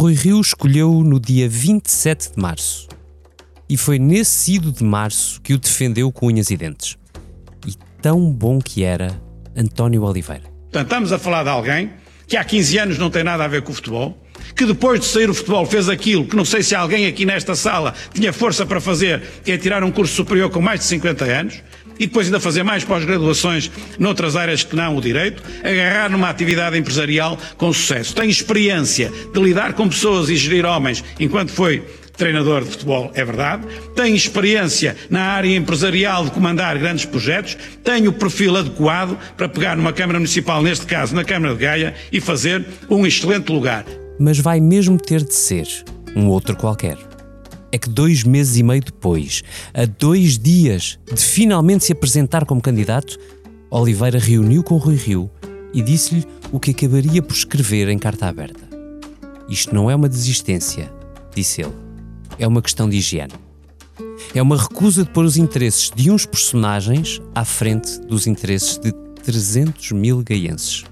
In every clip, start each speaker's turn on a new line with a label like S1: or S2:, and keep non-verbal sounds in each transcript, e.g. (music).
S1: Rui Rio escolheu no dia 27 de março. E foi nesse ido de março que o defendeu com unhas e dentes. E tão bom que era António Oliveira.
S2: Portanto, estamos a falar de alguém que há 15 anos não tem nada a ver com o futebol, que depois de sair o futebol fez aquilo que não sei se alguém aqui nesta sala tinha força para fazer, que é tirar um curso superior com mais de 50 anos, e depois ainda fazer mais pós-graduações noutras áreas que não o direito, agarrar numa atividade empresarial com sucesso. Tem experiência de lidar com pessoas e gerir homens enquanto foi treinador de futebol, é verdade, tem experiência na área empresarial de comandar grandes projetos, tem o perfil adequado para pegar numa Câmara Municipal, neste caso na Câmara de Gaia, e fazer um excelente lugar.
S1: Mas vai mesmo ter de ser um outro qualquer. É que dois meses e meio depois, a dois dias de finalmente se apresentar como candidato, Oliveira reuniu com Rui Rio e disse-lhe o que acabaria por escrever em carta aberta. Isto não é uma desistência, disse ele é uma questão de higiene. É uma recusa de pôr os interesses de uns personagens à frente dos interesses de 300 mil gaienses.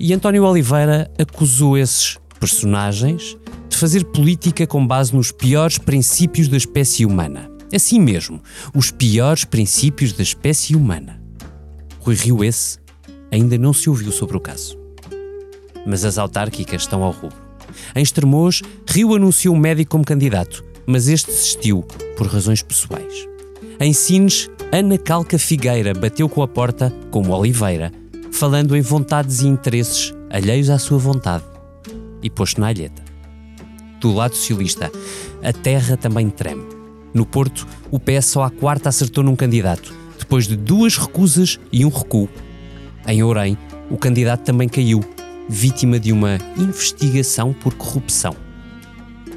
S1: E António Oliveira acusou esses personagens de fazer política com base nos piores princípios da espécie humana. Assim mesmo, os piores princípios da espécie humana. Rui Rio esse ainda não se ouviu sobre o caso. Mas as autárquicas estão ao rubro. Em Estremoz, Rio anunciou um médico como candidato, mas este desistiu por razões pessoais. Em Sines, Ana Calca Figueira bateu com a porta, como Oliveira, falando em vontades e interesses alheios à sua vontade, e pôs-se na alheta. Do lado socialista, a terra também treme. No Porto, o PS só à quarta acertou num candidato, depois de duas recusas e um recuo. Em Ourém, o candidato também caiu, vítima de uma investigação por corrupção.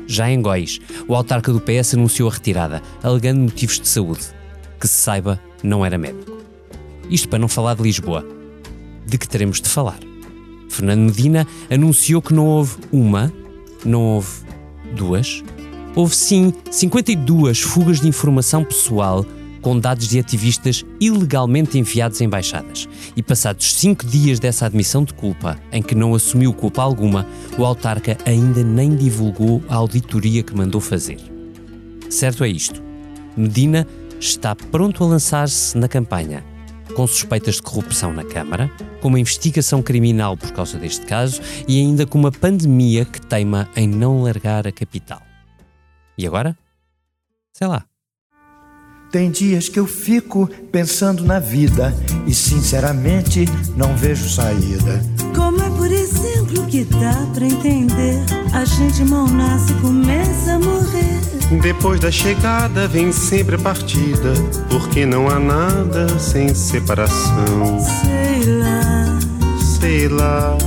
S1: Já em Góis, o autarca do PS anunciou a retirada, alegando motivos de saúde. Que se saiba, não era médico. Isto para não falar de Lisboa. De que teremos de falar? Fernando Medina anunciou que não houve uma, não houve duas, houve sim 52 fugas de informação pessoal com dados de ativistas ilegalmente enviados a embaixadas. E passados cinco dias dessa admissão de culpa, em que não assumiu culpa alguma, o autarca ainda nem divulgou a auditoria que mandou fazer. Certo é isto. Medina está pronto a lançar-se na campanha, com suspeitas de corrupção na Câmara, com uma investigação criminal por causa deste caso e ainda com uma pandemia que teima em não largar a capital. E agora? Sei lá.
S3: Tem dias que eu fico pensando na vida e sinceramente não vejo saída.
S4: Como é, por exemplo, que dá pra entender? A gente mal nasce e começa a morrer.
S5: Depois da chegada vem sempre a partida, porque não há nada sem separação.
S4: Sei lá,
S5: Sei lá,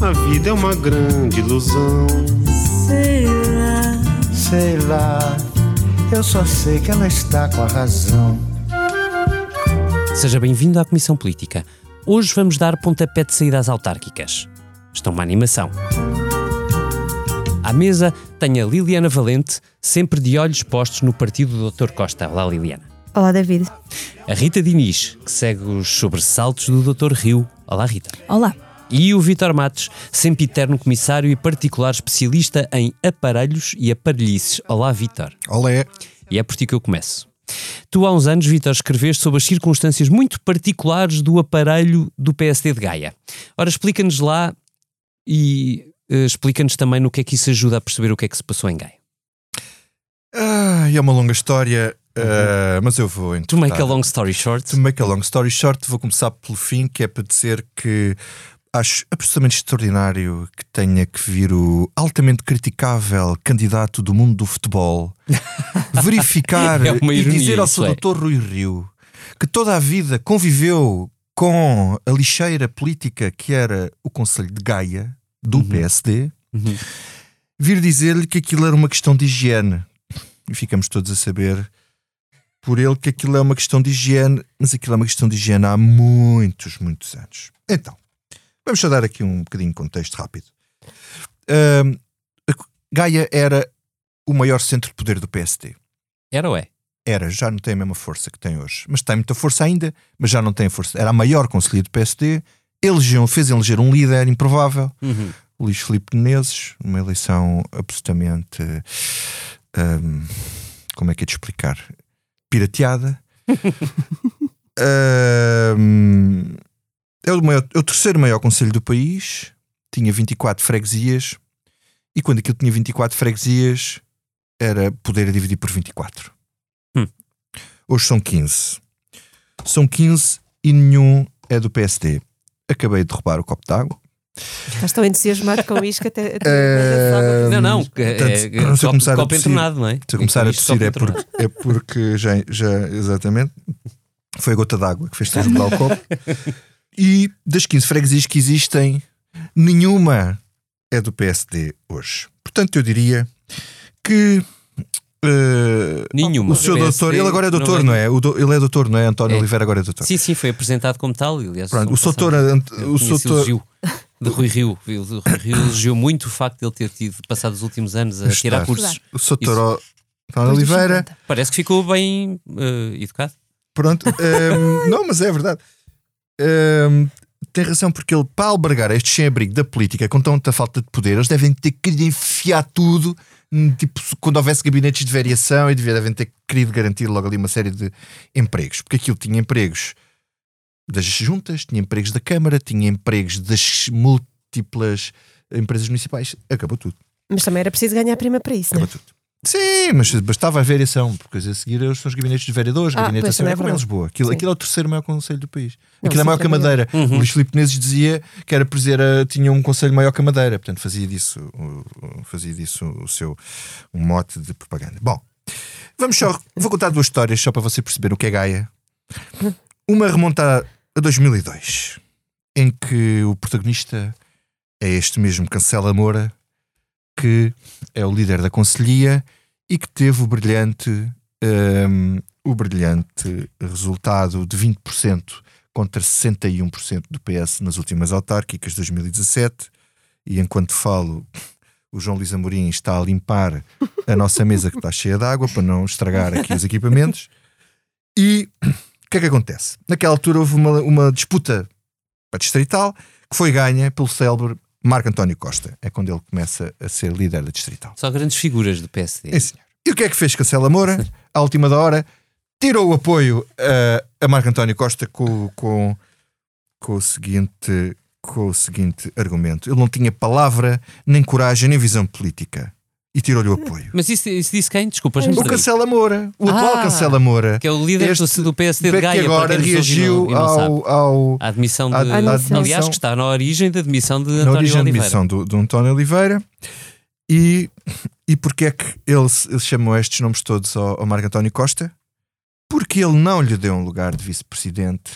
S5: a vida é uma grande ilusão.
S4: sei lá.
S3: Sei lá, eu só sei que ela está com a razão.
S1: Seja bem-vindo à Comissão Política. Hoje vamos dar pontapé de saída às autárquicas. Estão uma animação. À mesa tenho a Liliana Valente, sempre de olhos postos no partido do Dr. Costa. Olá, Liliana.
S6: Olá, David.
S1: A Rita Diniz, que segue os sobressaltos do Dr. Rio. Olá, Rita.
S6: Olá.
S1: E o Vítor Matos, sempre eterno comissário e particular especialista em aparelhos e aparelhices. Olá, Vítor.
S7: Olé.
S1: E é por ti que eu começo. Tu, há uns anos, Vítor, escreveste sobre as circunstâncias muito particulares do aparelho do PSD de Gaia. Ora, explica-nos lá e explica-nos também no que é que isso ajuda a perceber o que é que se passou em Gaia.
S7: Ah, é uma longa história, ah, mas eu vou
S1: To make a long story short,
S7: To make a long story short, vou começar pelo fim, que é para dizer que acho absolutamente extraordinário que tenha que vir o altamente criticável candidato do mundo do futebol (laughs) verificar
S1: É uma
S7: e
S1: ironia,
S7: dizer ao seu
S1: é.
S7: doutor Rui Rio que toda a vida conviveu com a lixeira política que era o Conselho de Gaia do PSD,
S1: Uhum.
S7: vir dizer-lhe que aquilo era uma questão de higiene. E ficamos todos a saber por ele que aquilo é uma questão de higiene, mas aquilo é uma questão de higiene há muitos, muitos anos. Então, vamos só dar aqui um bocadinho de contexto rápido. A Gaia era o maior centro de poder do PSD.
S1: era ou é?
S7: Era, já não tem a mesma força que tem hoje. Mas tem muita força ainda, mas já não tem força. Era a maior conselheira do PSD. Elegeu, fez eleger um líder improvável.
S1: Uhum.
S7: Luís Filipe Menezes, uma eleição absolutamente. hum, como é que é de explicar? Pirateada. (laughs) Hum, é, o maior- é o terceiro maior conselho do país, tinha 24 freguesias, e quando aquilo tinha 24 freguesias, era poder a dividir por 24.
S1: Hum.
S7: Hoje são 15. São 15 e nenhum é do PSD. Acabei de roubar o copo d'água.
S6: Estás tão entusiasmado com isto que até. até- (laughs)
S7: Eh,
S1: Não, não.
S7: portanto,
S1: é, é,
S7: se eu
S1: copo,
S7: começar a
S1: copo
S7: tossir-
S1: entornado, não é?
S7: Se eu começar a tossir é porque, é porque já, já, exatamente, foi a gota d'água que fez transbordar o copo. E das 15 freguesias que existem, nenhuma é do PSD hoje. Portanto, eu diria que eh,
S1: Nenhuma.
S7: o seu doutor, ele agora é doutor,
S1: não
S7: não é? O do- ele é doutor, não é? António
S1: É.
S7: Oliveira agora é doutor.
S1: Sim, sim, foi apresentado como tal. Aliás,
S7: Pronto, o doutor, o doutor,
S1: de Rui Rio. O Rui Rio elogiou muito o facto de ele ter tido passado os últimos anos a tirar cursos.
S7: o doutor António Oliveira,
S1: Parece que ficou bem eh, educado.
S7: Pronto, ehm, (laughs) não, mas é verdade. Ehm, tem razão, porque ele, para albergar este sem-abrigo da política com tanta falta de poder, eles devem ter querido enfiar tudo. Tipo, quando houvesse gabinetes de variação, e devia- devem ter querido garantir logo ali uma série de empregos, porque aquilo tinha empregos das juntas, tinha empregos da Câmara, tinha empregos das múltiplas empresas municipais. Acabou tudo.
S6: Mas também era preciso ganhar prima para isso?
S7: Acabou tudo. Sim, mas bastava a variação, porque a seguir eles são os gabinetes de vereadores,
S6: Ah,
S7: gabinete
S6: pois,
S7: da Assembleia,
S6: também é
S7: como em. Lisboa. Aquilo, aquilo é o terceiro maior conselho do país.
S6: Não,
S7: aquilo é maior que a
S6: é.
S7: Madeira.
S1: Uhum.
S7: O Luís Filipe Menezes dizia que era por dizer, ah, tinha um conselho maior que a Madeira, portanto fazia disso, fazia disso o seu um mote de propaganda. Bom, vamos só, vou contar duas histórias só para você perceber o que é Gaia. Uma remonta a 2002, em que o protagonista é este mesmo Cancela Moura, que é o líder da Conselhia e que teve o brilhante, hum, o brilhante resultado de 20% contra 61% do PS nas últimas autárquicas de 2017. E enquanto falo, o João Luís Amorim está a limpar a nossa mesa que está cheia de água para não estragar aqui os equipamentos. E o que é que acontece? Naquela altura houve uma, uma disputa para distrital que foi ganha pelo célebre Marco António Costa. É quando ele começa a ser líder da distrital.
S1: Só grandes figuras do PSD.
S7: É, senhor. E o que é que fez Cancela Moura? À última da hora, tirou o apoio a, a Marco António Costa com, com, com, o seguinte, com o seguinte argumento. Ele não tinha palavra, nem coragem, nem visão política. E tirou-lhe o apoio.
S1: Mas isso, isso disse quem? Desculpa, já
S7: O. Cancela Moura, o atual
S1: Ah,
S7: Cancela Moura,
S1: Que é o líder
S7: Este-
S1: do, do PSD de
S7: que
S1: Gaia.
S7: agora
S1: para quem nos ouve e
S7: reagiu
S1: não- e não sabe.
S7: ao, ao,
S1: A admissão de.
S7: à-
S6: à admissão.
S1: aliás, que está na origem da admissão de
S7: na
S1: António
S7: origem da
S1: Oliveira.
S7: admissão do, do António Oliveira. E, e porque é que eles, eles chamam estes nomes todos ao, ao Marco António Costa? Porque ele não lhe deu um lugar de vice-presidente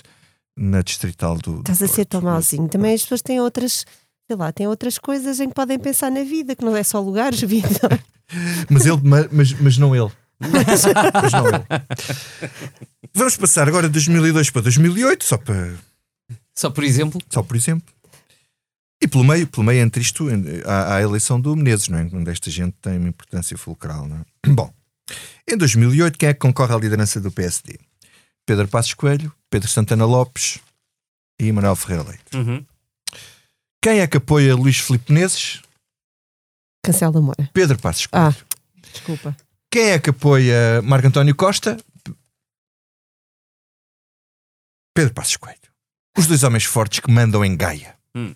S7: na distrital do. do
S6: Estás a ser tão malzinho. Também as pessoas têm outras. Sei lá, têm outras coisas em que podem pensar na vida, que não é só lugares, (laughs) vida.
S7: Mas, ele, ma- mas, mas não ele. mas não ele. Vamos passar agora de 2002 para 2008, só, para,
S1: Só por exemplo,
S7: só por exemplo. E pelo meio, pelo meio entre isto, há, há a eleição do Menezes, não é? onde esta gente tem uma importância fulcral. Não é? (clears throat) Bom, em 2008, quem é que concorre à liderança do PSD? Pedro Passos Coelho, Pedro Santana Lopes e Manuel Ferreira Leite.
S1: uhum.
S7: Quem é que apoia Luís Filipe Menezes?
S6: Cancela Moura.
S7: Pedro Passos Coelho.
S6: Ah, desculpa.
S7: Quem é que apoia Marco António Costa? Pedro Passos Coelho. Os dois homens fortes que mandam em Gaia.
S1: Hum.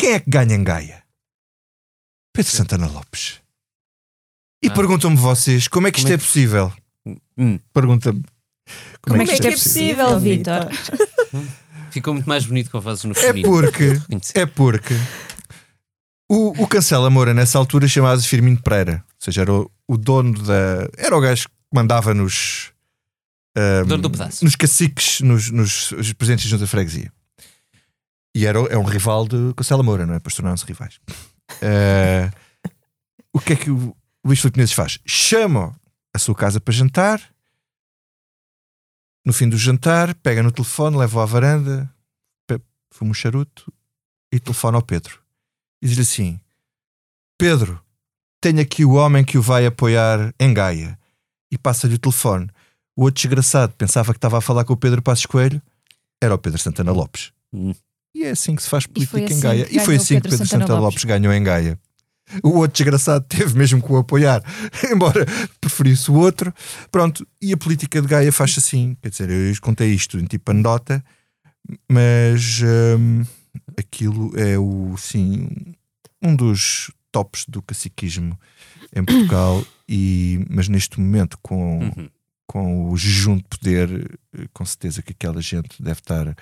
S7: Quem é que ganha em Gaia? Pedro Santana Lopes. E
S1: Ah.
S7: perguntam-me vocês como é que isto
S1: Como é
S7: é possível?
S1: Hum.
S7: Pergunta-me.
S6: Como é que isto é possível, Vitor?
S1: Ficou muito mais bonito com vozes no
S7: É
S1: feminino.
S7: porque, (laughs)
S1: Reconhecer.
S7: é porque o, o Cancela Moura nessa altura chamava-se Firmino Pereira. Ou seja, era o, o dono da. Era o gajo que mandava nos. ahm,
S1: Dono do pedaço.
S7: Nos caciques, nos, nos os presidentes de junta de freguesia. E era, é um rival de Cancela Moura, não é? Para se tornarem-se rivais. Ah, o que é que o Luís Filipe Menezes faz? Chama a sua casa para jantar. No fim do jantar, pega no telefone, leva-o à varanda, fuma um charuto e telefona ao Pedro. E diz-lhe assim: Pedro, tenho aqui o homem que o vai apoiar em Gaia. E passa-lhe o telefone. O outro desgraçado pensava que estava a falar com o Pedro Passos Coelho, era o Pedro Santana Lopes.
S1: Hum.
S7: E é assim que se faz política em
S8: assim
S7: Gaia.
S8: que
S7: E foi
S8: ganhou
S7: assim que
S8: Pedro
S7: Pedro
S8: Santana
S7: Santana
S8: Lopes.
S7: Lopes ganhou em Gaia. O outro desgraçado teve mesmo que o apoiar, (laughs) embora preferisse o outro. Pronto, e a política de Gaia faz assim. Quer dizer, eu contei isto em tipo anedota, mas hum, aquilo é o sim um dos tops do caciquismo em Portugal. (coughs) e, mas neste momento, com,
S1: Uhum.
S7: com o jejum de poder, eh, com certeza que aquela gente deve estar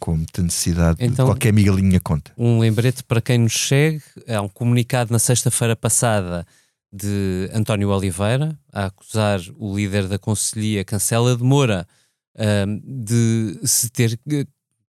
S7: com muita necessidade
S1: Então-
S7: de qualquer migalhinha conta.
S1: Um lembrete para quem nos segue: há um comunicado na sexta-feira passada de António Oliveira a acusar o líder da Conselhia, Cancela de Moura, de se ter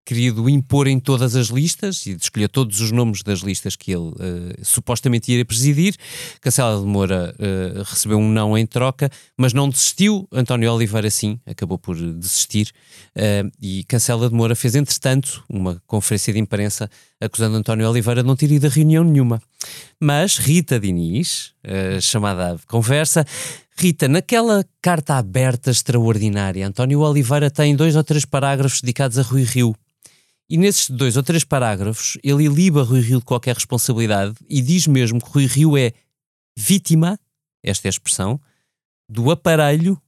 S1: querido impor em todas as listas e de escolher todos os nomes das listas que ele eh, supostamente iria presidir. Cancela de Moura eh, recebeu um não em troca, mas não desistiu. António Oliveira, sim, acabou por desistir. eh, e Cancela de Moura fez, entretanto, uma conferência de imprensa acusando António Oliveira de não ter ido a reunião nenhuma. Mas Rita Diniz, chamada à conversa, Rita, naquela carta aberta extraordinária, António Oliveira tem dois ou três parágrafos dedicados a Rui Rio. E nesses dois ou três parágrafos, ele iliba Rui Rio de qualquer responsabilidade e diz mesmo que Rui Rio é vítima, esta é a expressão, do aparelho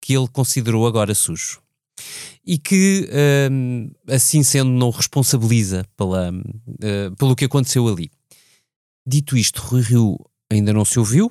S1: que ele considerou agora sujo. E que, hum, assim sendo, não responsabiliza pela, eh, pelo que aconteceu ali. Dito isto, Rui Rio ainda não se ouviu,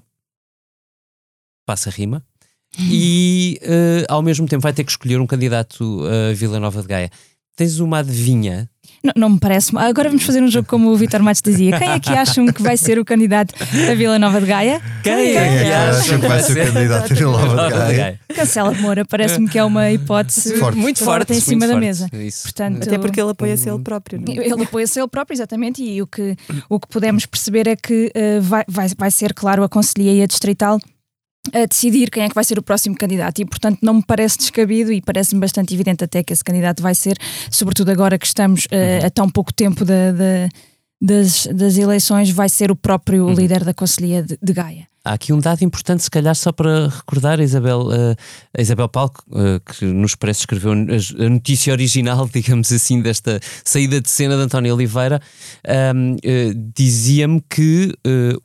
S1: passa a rima, (laughs) e eh, ao mesmo tempo vai ter que escolher um candidato a Vila Nova de Gaia. Tens uma adivinha?
S8: Não, não me parece. Agora vamos fazer um jogo como o Vitor Matos dizia. Quem é que acham que vai ser o candidato a Vila Nova de Gaia?
S1: Quem
S7: Quem é que acham que vai ser o candidato a Vila Nova de Gaia?
S8: Cancela de Moura, parece-me que é uma hipótese
S7: Forte.
S1: Muito forte,
S8: em cima
S1: muito
S8: da
S1: forte.
S8: mesa.
S1: Isso.
S8: Portanto,
S6: Até porque ele apoia-se ele próprio. não é?
S8: Ele apoia-se ele próprio, exatamente, e o que, o que podemos perceber é que eh, vai, vai, vai ser, claro, a Conselhia e a Distrital a decidir quem é que vai ser o próximo candidato. E, portanto, não me parece descabido e parece-me bastante evidente até que esse candidato vai ser, sobretudo agora que estamos eh, a tão pouco tempo da- da- das, das eleições, vai ser o próprio líder da Conselhia de, de Gaia.
S1: Há aqui um dado importante, se calhar, só para recordar a Isabel, eh, a Isabel Palco, eh, que nos parece escreveu a notícia original, (laughs) digamos assim, desta saída de cena de António Oliveira, ahm, eh, dizia-me que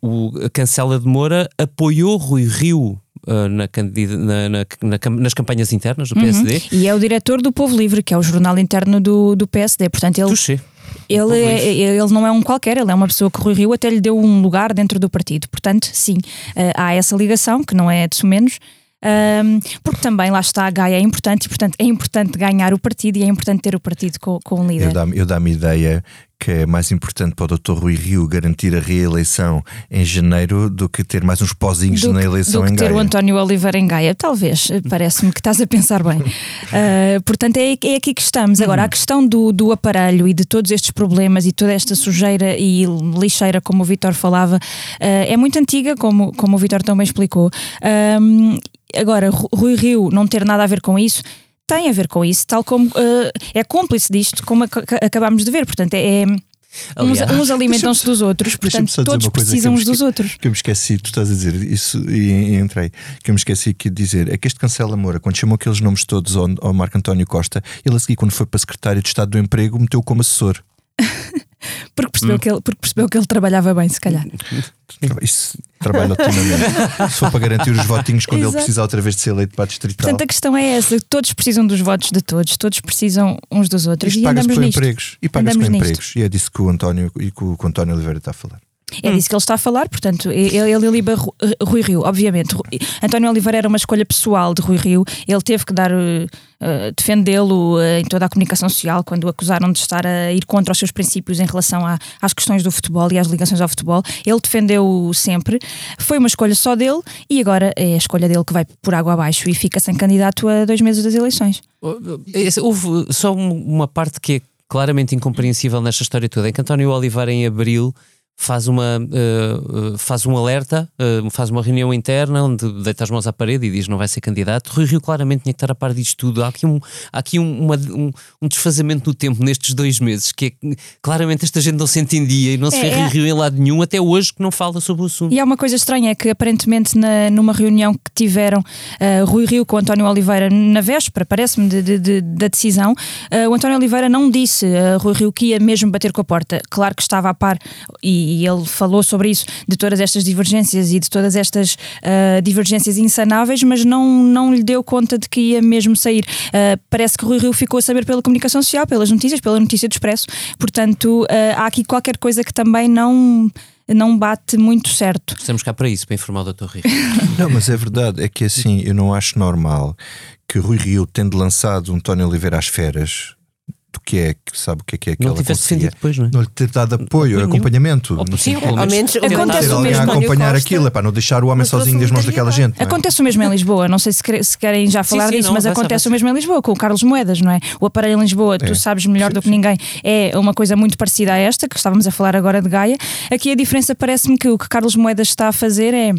S1: o Cancela de Moura apoiou Rui Rio na na- na- nas campanhas internas do PSD.
S8: E é o diretor do Povo Livre, que é o jornal interno do, do PSD. Portanto, ele. Ele, é, ele não é um qualquer, ele é uma pessoa que Rui Rio até lhe deu um lugar dentro do partido. Portanto, sim, eh, há essa ligação, que não é de menos. ahm, porque também lá está a Gaia é importante e portanto é importante ganhar o partido e é importante ter o partido com, com um líder.
S7: Eu dá-me dá-me ideia que é mais importante para o Dr. Rui Rio garantir a reeleição em janeiro do que ter mais uns pozinhos
S8: do
S7: na
S8: que,
S7: eleição
S8: do que
S7: em
S8: ter o António Oliveira em Gaia, talvez, eh, parece-me que estás a pensar bem. Ah, (laughs) portanto, é, é aqui que estamos. Agora, a questão do, do aparelho e de todos estes problemas e toda esta sujeira e lixeira, como o Vitor falava, ah, é muito antiga, como, como o Vitor também explicou. Agora, Ru- Rui Rio não ter nada a ver com isso. Tem a ver com isso, tal como ah, é cúmplice disto, como ac- ac- acabámos de ver. Portanto, é, uns,
S1: Aliás,
S8: uns alimentam-se dos outros, portanto, todos precisam uns dos outros.
S7: Que eu me esqueci, tu estás a dizer isso e, e entrei. Que eu me esqueci aqui de dizer é que este Cancela Moura, quando chamou aqueles nomes todos ao, ao Marco António Costa, ele a seguir, quando foi para secretário de Estado do Emprego, meteu como assessor. (laughs)
S8: Porque
S7: Hum.
S8: percebeu, que ele, porque percebeu que ele trabalhava bem, se calhar.
S7: Isso trabalha otimamente. For para garantir os votinhos quando ele
S8: Exato.
S7: precisar outra vez de ser eleito para a distrital.
S8: Portanto, a questão é essa: todos precisam dos votos de todos, todos precisam uns dos outros.
S7: Isto
S8: e
S7: paga-se com
S8: nisto.
S7: empregos. E paga-se empregos. E é disso que o António, e que o, que o António Oliveira está a falar.
S8: É disso que ele está a falar, portanto, ele, ele liba Ru- Rui Rio, obviamente. António Oliveira era uma escolha pessoal de Rui Rio, ele teve que dar, eh, eh, defendê-lo eh, em toda a comunicação social quando o acusaram de estar a ir contra os seus princípios em relação à- às questões do futebol e às ligações ao futebol. Ele defendeu sempre, foi uma escolha só dele e agora é a escolha dele que vai por água abaixo e fica sem candidato a dois meses das eleições.
S1: Houve só um- uma parte que é claramente incompreensível nesta história toda, é que António Oliveira em Abril faz, uma, uh, faz um alerta, uh, faz uma reunião interna onde deita as mãos à parede e diz não vai ser candidato. Rui Rio claramente tinha que estar a par disto tudo. Há aqui um, há aqui um, uma, um, um desfazamento no tempo nestes dois meses, que é claramente esta gente não se entendia e não se
S8: É,
S1: vê
S8: é.
S1: Rui Rio em lado nenhum, até hoje que não fala sobre o assunto.
S8: E há uma coisa estranha, é que aparentemente na- numa reunião que tiveram uh, Rui Rio com António Oliveira na véspera, parece-me, de- de- de- da decisão, o António Oliveira não disse a Rui Rio que ia mesmo bater com a porta. Claro que estava a par, e, e ele falou sobre isso, de todas estas divergências e de todas estas uh, divergências insanáveis, mas não, não lhe deu conta de que ia mesmo sair. Uh, parece que Rui Rio ficou a saber pela comunicação social, pelas notícias, pela notícia do Expresso. Portanto, uh, há aqui qualquer coisa que também não, não bate muito certo.
S1: Estamos cá para isso, para informar o Dr. Rio. (laughs)
S7: Não, mas é verdade, é que assim, eu não acho normal que Rui Rio, tendo lançado um António Oliveira às feras, que é, que sabe o que é que é
S1: Não
S7: aquela
S1: tivesse
S7: conselhia,
S1: defendido depois, não é?
S7: não lhe ter dado apoio, acompanhamento.
S1: Ou, sim, pelo
S6: Ao
S1: menos
S6: menos
S8: Acontece
S7: ter
S8: o
S7: alguém
S8: mesmo,
S7: a acompanhar aquilo, é para não deixar o homem sozinho nas mãos daquela gente. não é?
S8: Acontece o mesmo em Lisboa, não sei se, quer- se querem já falar
S1: sim,
S8: disso,
S1: não,
S8: mas acontece o mesmo em Lisboa, com o Carlos Moedas, não é? O aparelho em Lisboa, tu
S7: É.
S8: sabes melhor do que ninguém, é uma coisa muito parecida a esta, que estávamos a falar agora de Gaia. Aqui a diferença parece-me que o que Carlos Moedas está a fazer é.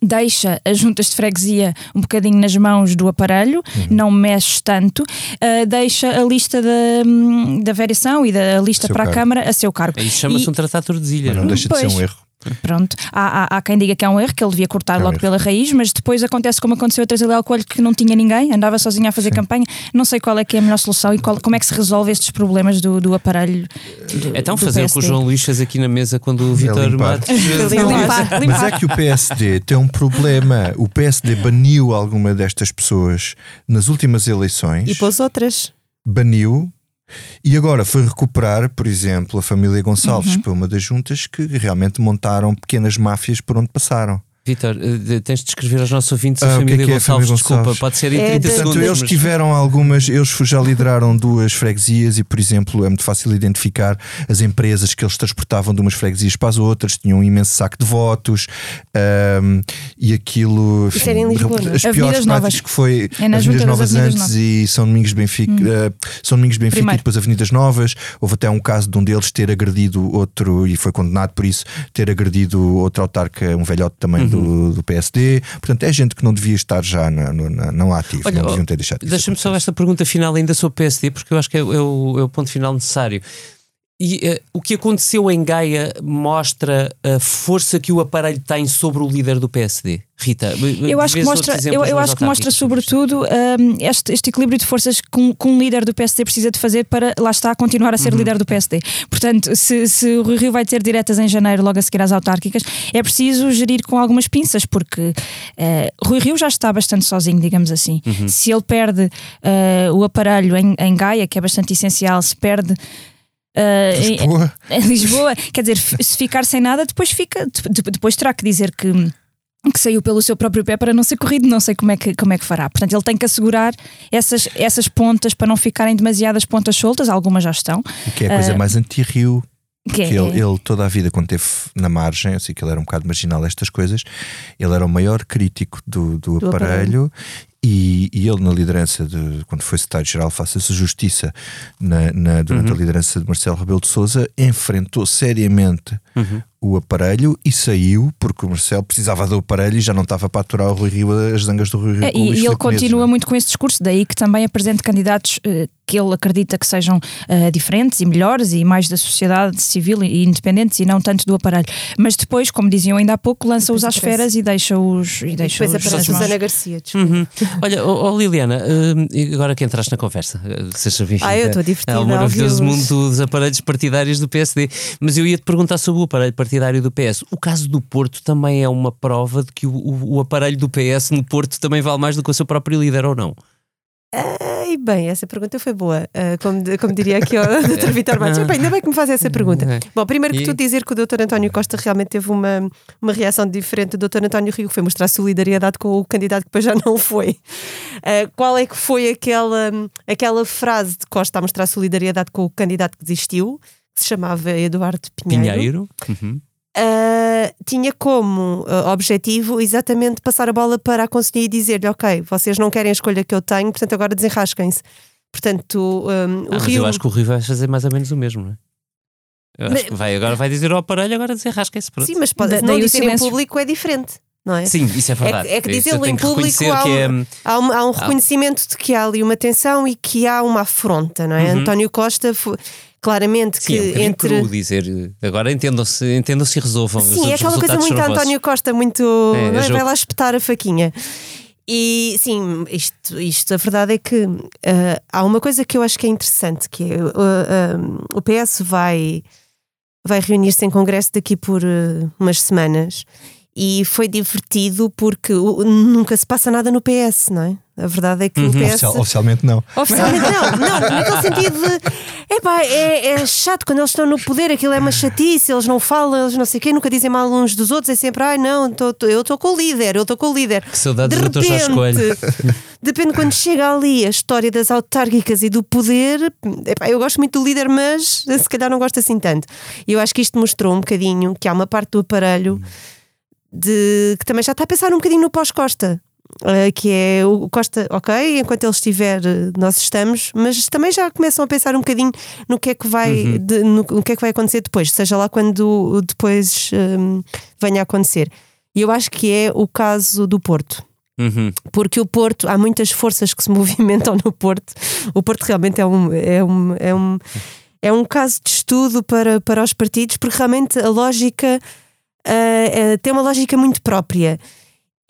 S8: Deixa as juntas de freguesia um bocadinho nas mãos do aparelho,
S7: Uhum.
S8: não mexe tanto, ah, deixa a lista da, hum, da variação e da lista para a
S7: cargo.
S8: Câmara a seu cargo.
S1: Isso chama-se
S8: E-
S1: um tratado de.
S7: Mas não
S1: não é?
S7: deixa de ser um erro.
S8: Pronto, há, há, há quem diga que é um erro, que ele devia cortar
S7: É um
S8: logo
S7: erro.
S8: pela raiz, mas depois acontece como aconteceu a Teresa Leal Coelho, que não tinha ninguém, andava sozinha a fazer campanha. Não sei qual é que é a melhor solução e qual- como é que se resolve estes problemas do, do aparelho. do-
S1: Então
S8: do
S1: fazer o que o. João Luís fez aqui na mesa quando o Vitor
S7: limpar.
S1: Matos. (laughs)
S8: Limpar,
S7: Mas é que o PSD tem um problema. O PSD baniu alguma destas pessoas nas últimas eleições.
S6: E pôs outras.
S7: baniu e agora foi recuperar, por exemplo, a família Gonçalves
S8: Uhum.
S7: para uma das juntas que realmente montaram pequenas máfias por onde passaram.
S1: Vitor, eh, tens de descrever aos nossos ouvintes
S7: Ah,
S1: a
S7: o que é
S1: família
S7: que é a
S1: Gonçalves.
S7: família
S1: Desculpa,
S7: Gonçalves?
S1: pode ser em
S6: É
S1: 30
S6: de-
S1: segundos.
S7: Portanto, eles
S1: mas-
S7: tiveram algumas, eles já lideraram duas freguesias e, por exemplo, é muito fácil identificar as empresas que eles transportavam de umas freguesias para as outras, tinham um imenso saco de votos ahm, e aquilo.
S6: Isso era em Lisboa, é?
S7: As
S8: Avenidas
S7: piores
S8: Novas.
S7: que foi
S8: É
S7: Avenidas Novas
S8: Avenidas
S7: antes e São Domingos de Benfica, ah, São Domingos Benfica
S8: Primeiro.
S7: e depois Avenidas Novas. Houve até um caso de um deles ter agredido outro e foi condenado por isso, ter agredido outro autarca, um velhote também
S1: Uhum.
S7: do, do PSD. Portanto, é gente que não devia estar já na, na- não ativo,
S1: Olha,
S7: não deviam ter deixado
S1: Deixa-me só esta pergunta final ainda sobre o PSD, porque eu acho que é, é o, é o ponto final necessário. E eh, o que aconteceu em Gaia mostra a força que o aparelho tem sobre o líder do PSD. Rita,
S8: Eu acho que mostra, eu, eu acho que mostra sobretudo hum, este, este equilíbrio de forças que um, que um líder do PSD precisa de fazer para, lá está, continuar a ser
S1: Uhum.
S8: líder do PSD. Portanto, se, se o Rui Rio vai ter diretas em janeiro, logo a seguir às autárquicas, é preciso gerir com algumas pinças, porque eh, Rui Rio já está bastante sozinho, digamos assim.
S1: Uhum.
S8: Se ele perde eh, o aparelho em, em Gaia, que é bastante essencial, se perde. Em-
S7: Lisboa. (laughs)
S8: em Lisboa, quer dizer, se ficar sem nada, depois fica, de- de- depois terá que dizer que que saiu pelo seu próprio pé para não ser corrido, não sei como é que, como é que fará. Portanto, ele tem que assegurar essas, essas pontas para não ficarem demasiadas pontas soltas, algumas já estão.
S7: O que é a coisa
S8: Ah,
S7: mais anti-rio.
S8: Que é,
S7: ele, ele, toda a vida, quando esteve na margem, eu sei que ele era um bocado marginal a estas coisas, ele era o maior crítico do, do,
S6: Do
S7: aparelho. E, e ele, na liderança de quando foi secretário-geral, faça-se justiça na, na- durante a liderança de Marcelo Rebelo de Souza, enfrentou seriamente o aparelho e saiu porque o Marcelo precisava do aparelho e já não estava para aturar o Rui Rio, as zangas do Rui Rio.
S8: É,
S7: o
S8: e, e ele continua
S7: não é?
S8: muito com esse discurso, daí que também apresente candidatos eh, que ele acredita que sejam eh, diferentes e melhores e mais da sociedade civil e independentes e não tanto do aparelho. Mas depois, como diziam ainda há pouco, lança-os às feras e deixa-os e deixa
S6: Depois aparece. Susana Garcia.
S1: Uhum. Olha, oh, oh, Liliana, e agora que entraste na conversa, eh, seja bem-vinda
S6: Ah, eu estou divertida
S1: ao
S6: a
S1: maravilhoso
S6: ouvi-los.
S1: mundo dos aparelhos partidários do PSD. Mas eu ia te perguntar sobre o aparelho partidário do PS. O caso do Porto também é uma prova de que o, o- o aparelho do PS no Porto também vale mais do que o seu próprio líder ou não?
S6: Ai, bem, essa pergunta foi boa. Ah, como, como diria aqui o (laughs) Dr. Vitor (laughs) Matos. Bem, ainda bem que me faz essa pergunta.
S1: É.
S6: Bom, primeiro que
S1: E-
S6: tu dizer que o Dr. António Costa realmente teve uma, uma reação diferente do Dr. António Rio, que foi mostrar solidariedade com o candidato que depois já não foi. Ah, qual é que foi aquela, aquela frase de Costa a mostrar solidariedade com o candidato que desistiu, que se chamava Eduardo Pinheiro?
S1: Pinheiro? Uhum.
S6: Uh, tinha como uh, objetivo exatamente passar a bola para a conselhia e dizer-lhe: Ok, vocês não querem a escolha que eu tenho, portanto agora desenrasquem-se. Portanto, um, o
S1: Ah, mas
S6: Rio.
S1: eu acho que o Rio vai fazer mais ou menos o mesmo, não é? Eu acho que vai, agora vai dizer ao aparelho, agora desenrasca-se. pronto.
S6: Sim, mas pode,
S8: Da-
S6: não
S8: o
S6: dizer em público é diferente, não é?
S1: Sim, isso é verdade.
S6: É, que- é que dizê-lo em público há um,
S1: que é-
S6: há, um, há um reconhecimento de que há ali uma tensão e que há uma afronta, não é? António Costa foi claramente.
S1: Sim, é um
S6: que entre.
S1: cru dizer. Agora entendam-se entendam e resolvam.
S6: Sim, é aquela coisa muito António. Costa, muito.
S1: É,
S6: não
S1: é.
S6: Vai lá espetar a faquinha. E sim, isto, isto a verdade é que ah, há uma coisa que eu acho que é interessante, que é ah, o PS vai, vai reunir-se em congresso daqui por ah, umas semanas e foi divertido porque nunca se passa nada no PS, não é? A verdade é que
S1: Uhum.
S6: o PS.
S7: Oficial- oficialmente não.
S6: Oficialmente não, (laughs) não, naquele sentido de epá, é, é chato quando eles estão no poder, aquilo é uma chatice, eles não falam, eles não sei o quê, nunca dizem mal uns dos outros, é sempre, ai não, tô- tô- eu estou com o líder, eu estou com o líder.
S1: Que saudades
S6: de.
S1: Jorge Coelho. (laughs)
S6: depende quando chega ali a história das autárquicas e do poder, epá, eu gosto muito do líder, mas se calhar não gosto assim tanto. E eu acho que isto mostrou um bocadinho que há uma parte do aparelho de que também já está a pensar um bocadinho no pós-Costa. Uh, que é o Costa, ok, enquanto ele estiver, uh, nós estamos, mas também já começam a pensar um bocadinho no que é que vai, de- no, no que é que vai acontecer depois, seja lá quando depois um, venha a acontecer. E eu acho que é o caso do Porto.
S1: Uhum.
S6: Porque o Porto, há muitas forças que se (laughs) movimentam no Porto. O Porto realmente é um, é um, é um, é um caso de estudo para, para os partidos, porque realmente a lógica ah, tem uma lógica muito própria.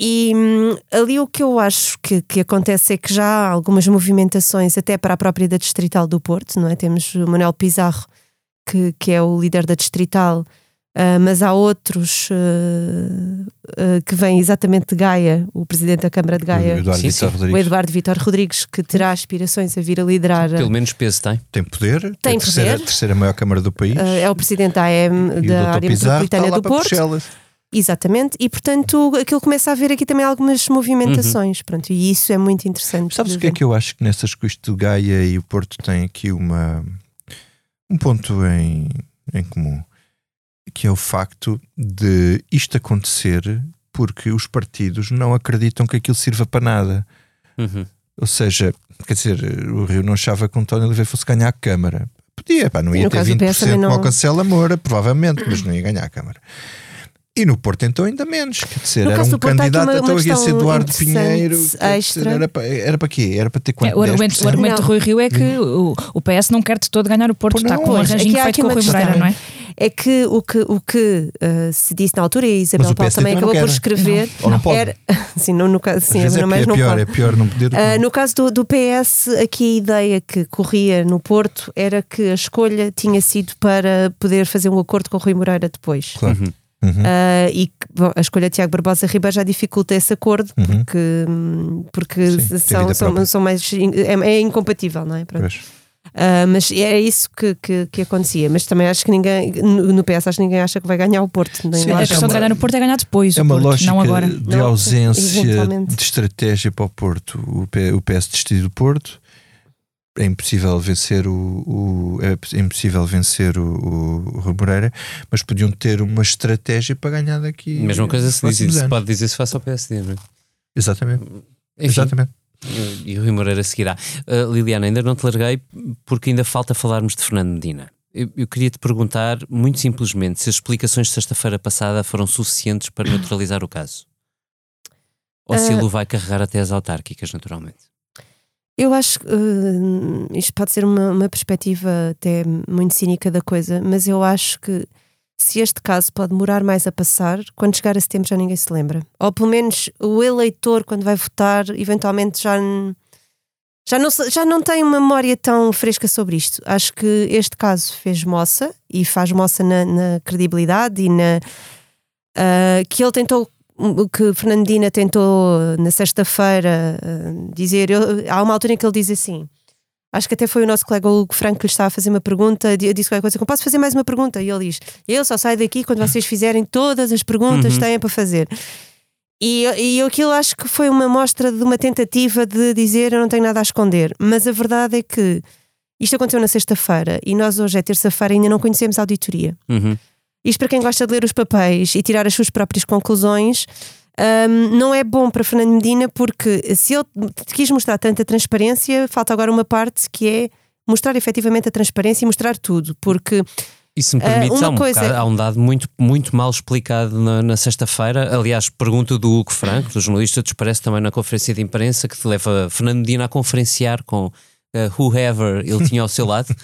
S6: E hum, ali o que eu acho que, que acontece é que já há algumas movimentações, até para a própria da Distrital do Porto, não é? Temos o Manuel Pizarro, que, que é o líder da Distrital, ah, mas há outros ah, que vêm exatamente de Gaia, o presidente da Câmara de Gaia,
S7: O Eduardo
S1: Sim,
S7: Vitor
S1: sim.
S6: o
S7: Rodrigues
S6: Eduardo Vitor Rodrigues, que terá aspirações a vir a liderar.
S1: Pelo menos peso tem.
S7: tem poder,
S6: Tem
S7: é a terceira,
S6: poder.
S7: terceira maior Câmara do país.
S6: é o presidente da AM
S7: e
S6: da área
S7: Pizarro
S6: metropolitana do Porto.
S7: Bruxelas.
S6: Exatamente, e portanto aquilo começa a haver aqui também algumas movimentações, pronto, e isso é muito interessante.
S7: Sabes o que é que eu acho que nessas coisas de Gaia e o Porto têm aqui uma, um ponto em, em comum, que é o facto de isto acontecer porque os partidos não acreditam que aquilo sirva para nada.
S1: Uhum.
S7: Ou seja, quer dizer, o Rio não achava que o António Oliveira fosse ganhar a Câmara. Podia, pá, não ia
S6: no
S7: ter
S6: caso do
S7: 20%
S6: PS também
S7: como
S6: não-
S7: o Cancela Moura, provavelmente, mas não ia ganhar a Câmara. E no Porto, então, ainda menos. Quer dizer,
S6: No
S7: era um
S6: do
S7: candidato,
S6: uma-
S7: então
S6: uma
S7: aqui esse Eduardo Pinheiro. dizer,
S6: extra.
S7: Era para, era para quê? Era para ter quanto?
S8: É, o, argumento,
S7: 10%?
S8: o argumento
S6: Não.
S8: Rui Rio é que o, o PS não quer de todo ganhar o Porto, está
S7: não.
S8: com um arranjinho feito com o Rui. Moreira, não é?
S6: É que o que, o que ah, se disse na altura, e a Isabel Paulo também
S7: também
S6: acabou
S7: não
S6: por
S7: quer.
S6: escrever,
S7: Ou não pode.
S6: era, (laughs) sim, no, no caso, sim,
S7: é, é
S6: não
S7: pior,
S6: pode.
S7: é pior não poder. que
S6: Ah,
S7: não.
S6: no caso do, do PS, aqui a ideia que corria no Porto era que a escolha tinha sido para poder fazer um acordo com o Rui Moreira depois.
S7: Claro. Uhum.
S6: Ah, e que, bom, a escolha de Tiago Barbosa Ribeiro já dificulta esse acordo
S7: Uhum.
S6: porque, hum, porque
S7: Sim,
S6: são, são, são mais. É, é incompatível, não é? Ah, mas era isso que, que, que acontecia. Mas também acho que ninguém, no, no PS, acho que ninguém acha que vai ganhar o Porto. Nem
S7: Sim,
S8: A questão de
S7: uma-
S8: ganhar no Porto é ganhar depois,
S7: É
S8: o
S7: uma
S8: Porto,
S7: lógica
S8: não agora.
S7: de
S6: Não,
S7: ausência de estratégia para o Porto. O, o PS desistiu do Porto. É impossível vencer o, o- é impossível vencer o, o, o Moreira, mas podiam ter uma estratégia para ganhar daqui.
S1: Mesma coisa se, diz, se pode dizer se face ao PSD, não é?
S7: Exatamente.
S1: Enfim,
S7: Exatamente.
S1: E o Rui Moreira seguirá. Uh, Liliana, ainda não te larguei porque ainda falta falarmos de Fernando Medina. Eu, eu queria te perguntar, muito simplesmente, se as explicações de sexta-feira passada foram suficientes para neutralizar o caso. Ou se
S6: Ah.
S1: ele o vai carregar até as autárquicas, naturalmente.
S6: Eu acho que uh, isto pode ser uma, uma perspectiva até muito cínica da coisa, mas eu acho que se este caso pode demorar mais a passar, quando chegar a setembro já ninguém se lembra. Ou pelo menos o eleitor, quando vai votar, eventualmente já, já, não, já não tem uma memória tão fresca sobre isto. Acho que este caso fez moça e faz moça na, na credibilidade e na. ah, que ele tentou o que Fernandina tentou na sexta-feira uh, dizer, eu- há uma altura em que ele diz assim. Acho que até foi o nosso colega Hugo Franco que lhe estava a fazer uma pergunta. disse qualquer coisa, como posso fazer mais uma pergunta? E ele diz: Eu só saio daqui quando vocês fizerem todas as perguntas que têm para fazer. E, e eu aquilo acho que foi uma mostra de uma tentativa de dizer eu não tenho nada a esconder. Mas a verdade é que isto aconteceu na sexta-feira e nós hoje é terça-feira e ainda não conhecemos a auditoria.
S1: Uhum.
S6: Isto para quem gosta de ler os papéis e tirar as suas próprias conclusões. Hum, não é bom para Fernando Medina porque se ele quis mostrar tanta transparência, falta agora uma parte que é mostrar efetivamente a transparência e mostrar tudo, porque
S1: E se me
S6: Ah,
S1: permites,
S6: uma
S1: há, um
S6: coisa-
S1: bocado- há um dado muito, muito mal explicado na, na sexta-feira. Aliás, pergunta do Hugo Franco, do jornalista do Expresso, também na conferência de imprensa, que te leva Fernando Medina a conferenciar com uh, whoever ele tinha ao seu lado. (laughs)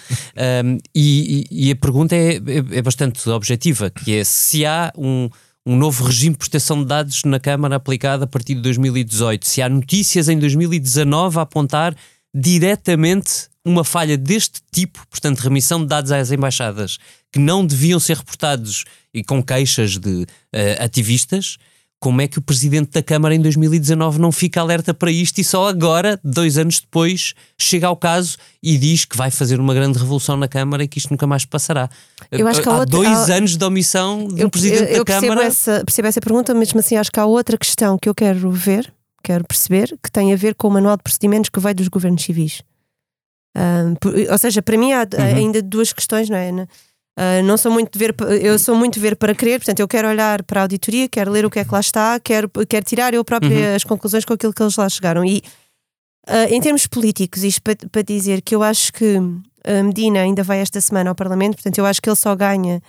S1: Um, e, e- e a pergunta é, é- é bastante objetiva, que é se há um, um novo regime de proteção de dados na Câmara aplicado a partir de 2018, se há notícias em 2019 a apontar diretamente uma falha deste tipo, portanto, remissão de dados às embaixadas que não deviam ser reportados e com queixas de eh, ativistas, como é que o presidente da Câmara em 2019 não fica alerta para isto e só agora, dois anos depois, chega ao caso e diz que vai fazer uma grande revolução na Câmara e que isto nunca mais passará?
S6: Eu acho que há
S1: há
S6: outra-
S1: dois
S6: há-
S1: anos de omissão um
S6: Eu,
S1: presidente
S6: eu- eu
S1: da
S6: percebo,
S1: Câmara.
S6: essa, percebo essa pergunta, mesmo assim acho que há outra questão que eu quero ver, quero perceber, que tem a ver com o manual de procedimentos que veio dos governos civis. Ahm, por- ou seja, para mim há
S1: Uhum.
S6: ainda duas questões, não é? Ah, não sou muito de ver, eu sou muito de ver para crer, portanto, eu quero olhar para a auditoria, quero ler o que é que lá está, quero, quero tirar eu própria
S1: Uhum.
S6: as conclusões com aquilo que eles lá chegaram. E ah, em termos políticos, isto para, para dizer que eu acho que a Medina ainda vai esta semana ao Parlamento, portanto, eu acho que ele só ganha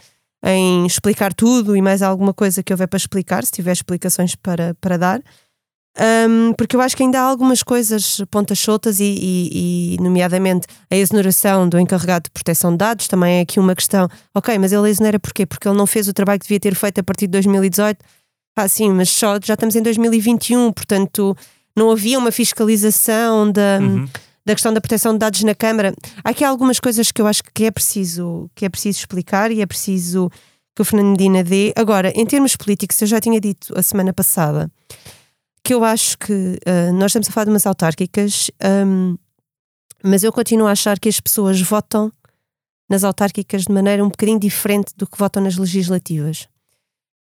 S6: em explicar tudo e mais alguma coisa que houver para explicar, se tiver explicações para, para dar. Um, porque eu acho que ainda há algumas coisas pontas soltas e, e- e, nomeadamente, a exoneração do encarregado de proteção de dados também é aqui uma questão. Ok, mas ele exonera porquê? Porque ele não fez o trabalho que devia ter feito a partir de 2018. Ah, sim, mas só já estamos em 2021, portanto não havia uma fiscalização da,
S1: Uhum.
S6: da questão da proteção de dados na Câmara. Há aqui algumas coisas que eu acho que é preciso, que é preciso explicar e é preciso que o Fernando Medina dê. Agora, em termos políticos, eu já tinha dito a semana passada que eu acho que ah, nós estamos a falar de umas autárquicas, ahm, mas eu continuo a achar que as pessoas votam nas autárquicas de maneira um bocadinho diferente do que votam nas legislativas.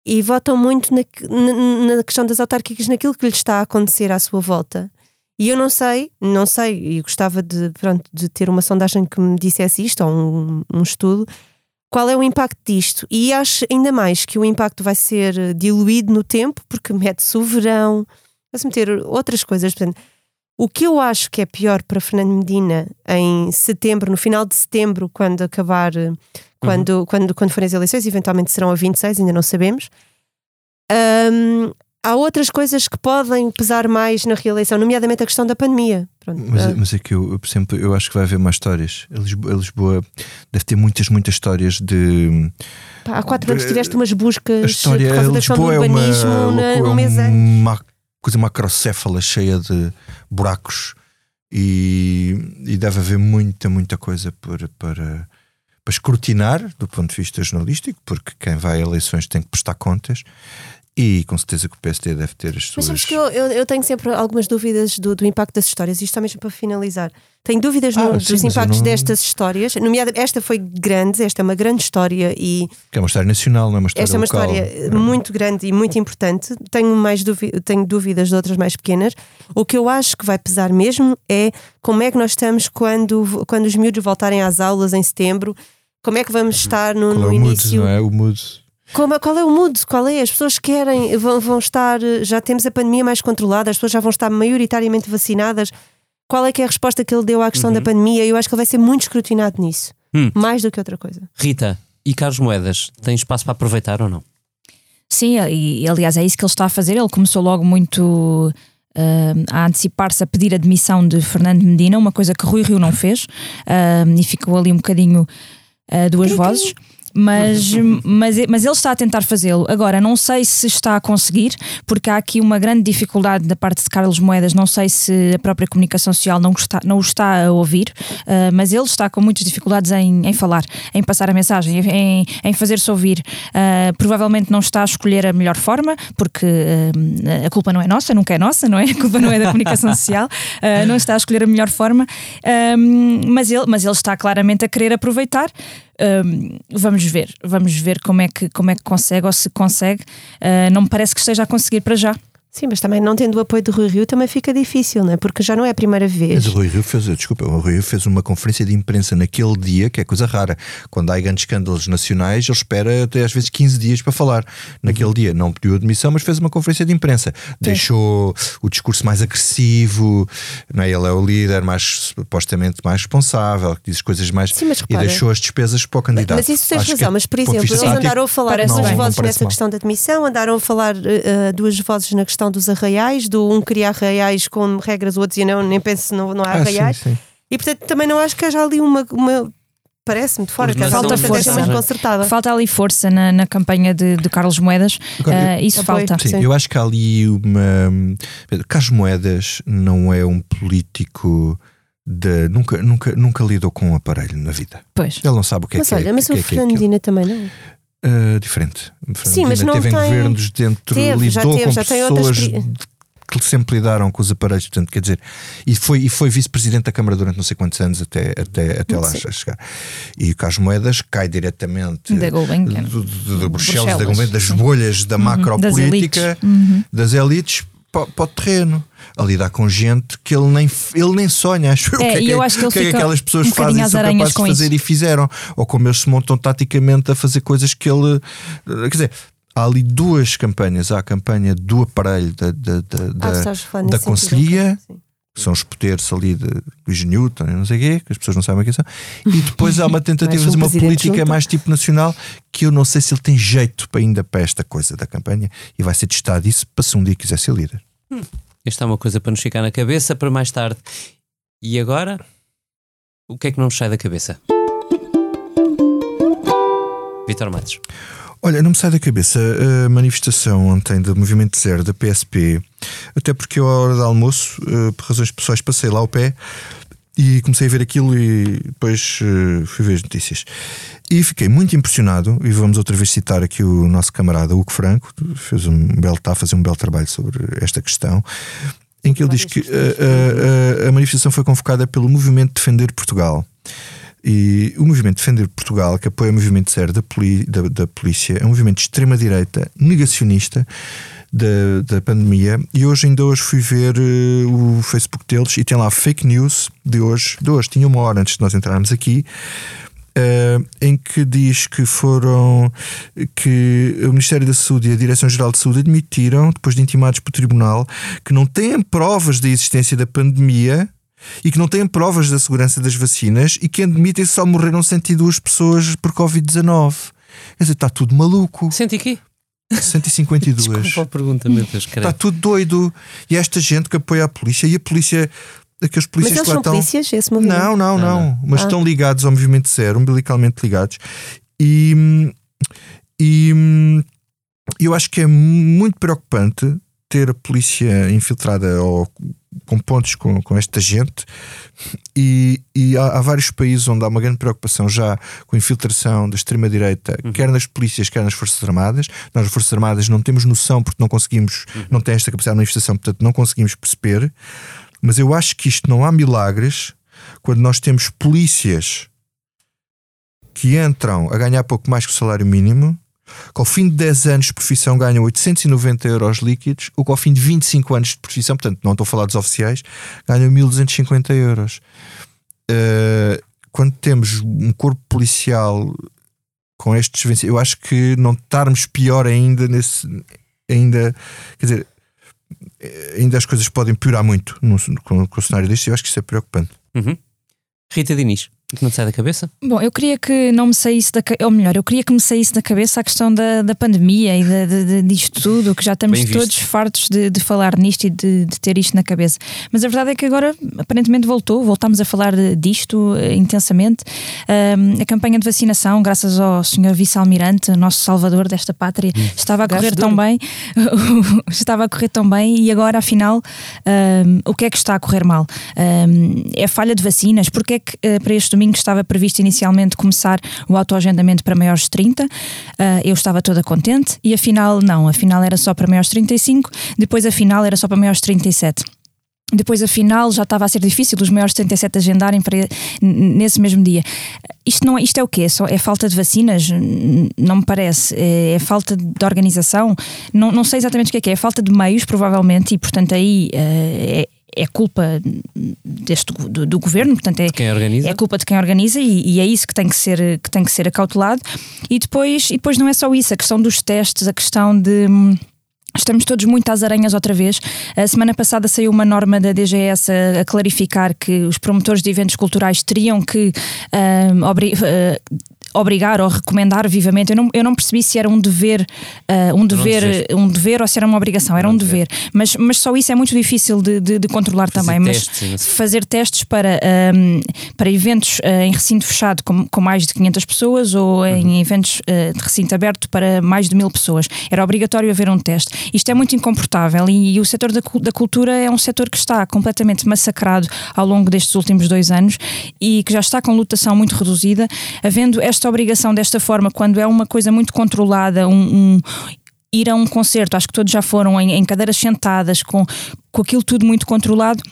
S6: E votam muito na, na- na questão das autárquicas, naquilo que lhes está a acontecer à sua volta. E eu não sei, não sei, e gostava de, pronto, de ter uma sondagem que me dissesse isto, ou um, um estudo, qual é o impacto disto. E acho ainda mais que o impacto vai ser eh, diluído no tempo, porque mete-se o verão, vai-se meter outras coisas. Portanto, o que eu acho que é pior para Fernando Medina em setembro, no final de setembro, quando acabar, eh, quando, quando, quando forem as eleições, eventualmente serão a 26, ainda não sabemos. Hum, há outras coisas que podem pesar mais na reeleição, nomeadamente a questão da pandemia. Pronto,
S7: Mas,
S6: ah,
S7: mas é que eu, por exemplo, eu acho que vai haver mais histórias. A Lisboa, a Lisboa deve ter muitas, muitas histórias de.
S6: pá, há quatro anos tiveste umas buscas
S7: A história a Lisboa é uma,
S6: na,
S7: é
S6: um mês antes.
S7: uma coisa macrocéfala cheia de buracos e, e deve haver muita, muita coisa para, para, para escrutinar do ponto de vista jornalístico, porque quem vai a eleições tem que prestar contas. E com certeza que o PSD deve ter as
S6: Mas
S7: suas.
S6: sabes que eu, eu, eu tenho sempre algumas dúvidas do, do impacto das histórias, isto só mesmo para finalizar. Tenho dúvidas
S7: Ah,
S6: no-
S7: sim,
S6: dos
S7: mas
S6: impactos
S7: não-
S6: destas histórias, nomeadamente esta foi grande, esta é uma grande história e
S7: Que é uma história nacional, não é uma história
S6: esta é uma
S7: local.
S6: história muito grande e muito importante. Tenho, mais dúvi- tenho dúvidas de outras mais pequenas. O que eu acho que vai pesar mesmo é como é que nós estamos quando, quando os miúdos voltarem às aulas em setembro. Como é que vamos estar no,
S7: é
S6: no
S7: mood,
S6: início?
S7: não é? O mood.
S6: Como, qual é o mood? Qual é? As pessoas querem, vão, vão estar, já temos a pandemia mais controlada, as pessoas já vão estar maioritariamente vacinadas. Qual é que é a resposta que ele deu à questão da pandemia? Eu acho que ele vai ser muito escrutinado nisso,
S1: Hum.
S6: mais do que outra coisa.
S1: Rita, e Carlos Moedas, tem espaço para aproveitar ou não?
S8: Sim, e aliás é isso que ele está a fazer. Ele começou logo muito ah, a antecipar-se a pedir a demissão de Fernando Medina, uma coisa que Rui Rio não fez, ah, e ficou ali um bocadinho a duas vozes. Mas, (laughs) mas, mas ele está a tentar fazê-lo. Agora, não sei se está a conseguir, porque há aqui uma grande dificuldade da parte de Carlos Moedas. Não sei se a própria comunicação social não, está, não o está a ouvir, ah, mas ele está com muitas dificuldades em, em falar, em passar a mensagem, em, em fazer-se ouvir. Ah, provavelmente não está a escolher a melhor forma, porque ah, a culpa não é nossa, nunca é nossa, não é? A culpa não é da comunicação social, não está a escolher a melhor forma, mas, ele, mas ele está claramente a querer aproveitar. Vamos ver, vamos ver como é que, como é que consegue ou se consegue. Uh, não me parece que esteja a conseguir para já.
S6: Sim, mas também não tendo o apoio do Rui Rio também fica difícil, não é? Porque já não é a primeira vez.
S7: Mas o Rui Rio fez, desculpa, o Rui Rio fez uma conferência de imprensa naquele dia, que é coisa rara. Quando há grandes escândalos nacionais, ele espera até às vezes 15 dias para falar. Naquele dia não pediu admissão, mas fez uma conferência de imprensa. Deixou o discurso mais agressivo, não é? ele é o líder mais supostamente mais responsável, que diz as coisas mais.
S6: Sim, mas
S7: e
S6: repara-
S7: deixou as despesas para o candidato.
S6: Mas isso tens
S7: Acho
S6: razão, mas por exemplo, eles andaram a falar
S8: parece
S6: duas vozes nessa
S7: mal.
S6: questão da admissão, andaram a falar eh, duas vozes na questão dos arraiais, do um criar arraiais com regras, o outro dizia não, nem penso, não, não há
S7: Ah, sim,
S6: arraiais.
S7: sim.
S6: E portanto também não acho que haja ali uma. uma parece-me de fora, que
S1: Falta
S8: força.
S6: muito concertada.
S8: Falta ali força na, na campanha de, de Carlos Moedas.
S7: Agora,
S8: Ah, isso
S6: Apoio.
S8: falta.
S7: Sim,
S6: Sim.
S7: eu acho que há ali uma. Carlos Moedas não é um político de. Nunca, nunca, nunca lidou com um aparelho na vida.
S8: Pois.
S7: Ele não sabe o que é
S6: Mas
S7: que é.
S6: olha, mas
S7: que
S6: o
S7: é, que é
S6: Fernando
S7: aquilo.
S6: Medina também não.
S7: Ah, diferente.
S6: Sim, mas não
S7: teve em
S6: tem-
S7: governos dentro,
S6: Teve,
S7: lidou
S6: teve,
S7: com pessoas que sempre lidaram com os aparelhos, portanto, quer dizer, e foi, e foi vice-presidente da Câmara durante não sei quantos anos até, até, até lá
S6: Sim.
S7: chegar. E o Carlos Moedas cai diretamente
S8: Da Gulbenkian.
S7: do- do- de Bruxelas, da
S8: Bruxelas,
S7: Gulbenkian, das bolhas da
S8: Das
S7: macropolítica,
S8: elites. Uhum.
S7: das elites para, para o terreno. A lidar com gente que ele nem, ele nem sonha, acho eu.
S8: É,
S7: o que é
S8: e eu acho que ele
S7: que é que aquelas pessoas
S8: um
S7: fazem são
S8: aranhas
S7: capazes de fazer
S8: isso.
S7: e fizeram. Ou como eles se montam taticamente a fazer coisas que ele. eh, Quer dizer. Há ali duas campanhas. Há a campanha do aparelho da, da, da,
S6: Ah,
S7: da- da Conselhia. Que são os poderes ali de Luís Newton e não sei o quê, que as pessoas não sabem quem são. E depois há uma (laughs) tentativa de fazer
S6: um
S7: uma política
S6: junto.
S7: mais tipo nacional que eu não sei se ele tem jeito para ainda para esta coisa da campanha e vai ser testado isso para se um dia quiser ser líder.
S1: Esta é uma coisa para nos ficar na cabeça para mais tarde. E agora? O que é que não nos sai da cabeça? Vitor Matos.
S7: Olha, não me sai da cabeça a manifestação ontem do Movimento Zero da PSP, até porque eu, à hora do almoço, eh, por razões pessoais, passei lá ao pé e comecei a ver aquilo e depois eh, fui ver as notícias. E fiquei muito impressionado, e vamos outra vez citar aqui o nosso camarada Hugo Franco, fez um belo, está a fazer um belo trabalho sobre esta questão, em que ele diz que a, a- a- a manifestação foi convocada pelo Movimento Defender Portugal. E o movimento Defender Portugal, que apoia o movimento zero da, poli- da, da polícia, é um movimento de extrema-direita, negacionista da, da pandemia. E hoje, ainda hoje, fui ver eh, o Facebook deles e tem lá fake news de hoje. De hoje, tinha uma hora antes de nós entrarmos aqui. eh, em que diz que foram que o Ministério da Saúde e a Direção-Geral de Saúde admitiram, depois de intimados pelo Tribunal, que não têm provas da existência da pandemia e que não têm provas da segurança das vacinas e que admitem que só morreram 102 pessoas por Covid-19. Quer dizer, está tudo maluco.
S1: Senti aqui.
S7: 152. (laughs)
S1: Desculpa a pergunta, meu Deus,
S7: Está tudo doido. E esta gente que apoia a polícia e a polícia, aqueles
S6: Mas
S7: polícias
S6: eles
S7: que lá
S6: são
S7: estão.
S6: polícias, esse movimento?
S7: Não, não, não. Mas
S6: Ah.
S7: estão ligados ao movimento zero, umbilicalmente ligados. E, e eu acho que é muito preocupante ter a polícia infiltrada ou com pontos com, com esta gente. E, e há, há vários países onde há uma grande preocupação já com a infiltração da extrema-direita, quer nas polícias, quer nas Forças Armadas. Nós, as Forças Armadas, não temos noção porque não conseguimos, não tem esta capacidade de manifestação, portanto, não conseguimos perceber. Mas eu acho que isto não há milagres quando nós temos polícias que entram a ganhar pouco mais que o salário mínimo, que ao fim de 10 anos de profissão ganham 890 euros líquidos, ou que ao fim de 25 anos de profissão, portanto, não estou a falar dos oficiais, ganham 1250 euros. Uh, quando temos um corpo policial com estes eu acho que não estarmos pior ainda nesse. Ainda, quer dizer, ainda as coisas podem piorar muito no, com, com o cenário deste, eu acho que isso é preocupante.
S1: Uhum. Rita Diniz, que não te sai da cabeça?
S8: Bom, eu queria que não me saísse da cabeça, ou melhor, eu queria que me saísse da cabeça a questão da, da pandemia e de, de, de- disto tudo, que já estamos todos fartos de, de falar nisto e de, de ter isto na cabeça. Mas a verdade é que agora aparentemente voltou, voltámos a falar disto eh, intensamente. Ahm, a campanha de vacinação, graças ao Sr. Vice-Almirante, nosso salvador desta pátria, estava a correr tão bem, (laughs) estava a correr tão bem e agora afinal ahm, o que é que está a correr mal? Ahm, é falha de vacinas? Porque é que eh, para este domingo estava previsto inicialmente começar o autoagendamento para maiores de 30? Ah, eu estava toda contente e afinal não, afinal era só para maiores de 35, depois afinal era só para maiores de 37. depois a final já estava a ser difícil os maiores 77 agendarem para nesse mesmo dia. Isto, não, é, isto é o quê? É falta de vacinas? Não me parece. É, é falta de organização? Não, não sei exatamente o que é que é. É falta de meios, provavelmente, e portanto aí é, é culpa deste, do, do, governo, portanto é, é culpa de quem organiza e, e, é isso que tem que ser que tem que ser acautelado e depois e depois não é só isso a questão dos testes a questão de Estamos todos muito às aranhas outra vez. A semana passada saiu uma norma da DGS a, a clarificar que os promotores de eventos culturais teriam que uh, obrigar ou recomendar vivamente. Eu não, eu não percebi se era um dever, uh, um, dever um dever ou se era uma obrigação. Era um dever. Mas, mas só isso é muito difícil de, de, de controlar
S1: fazer
S8: também.
S1: Testes,
S8: mas fazer testes para, um, para eventos uh, em recinto fechado com, com mais de 500 pessoas ou em uhum. eventos uh, de recinto aberto para mais de mil pessoas. Era obrigatório haver um teste. Isto é muito incomportável e, e o setor da, da cultura é um setor que está completamente massacrado ao longo destes últimos dois anos e que já está com lotação muito reduzida, havendo esta esta obrigação desta forma, quando é uma coisa muito controlada, um, um ir a um concerto, acho que todos já foram em, em cadeiras sentadas, com, com aquilo tudo muito controlado,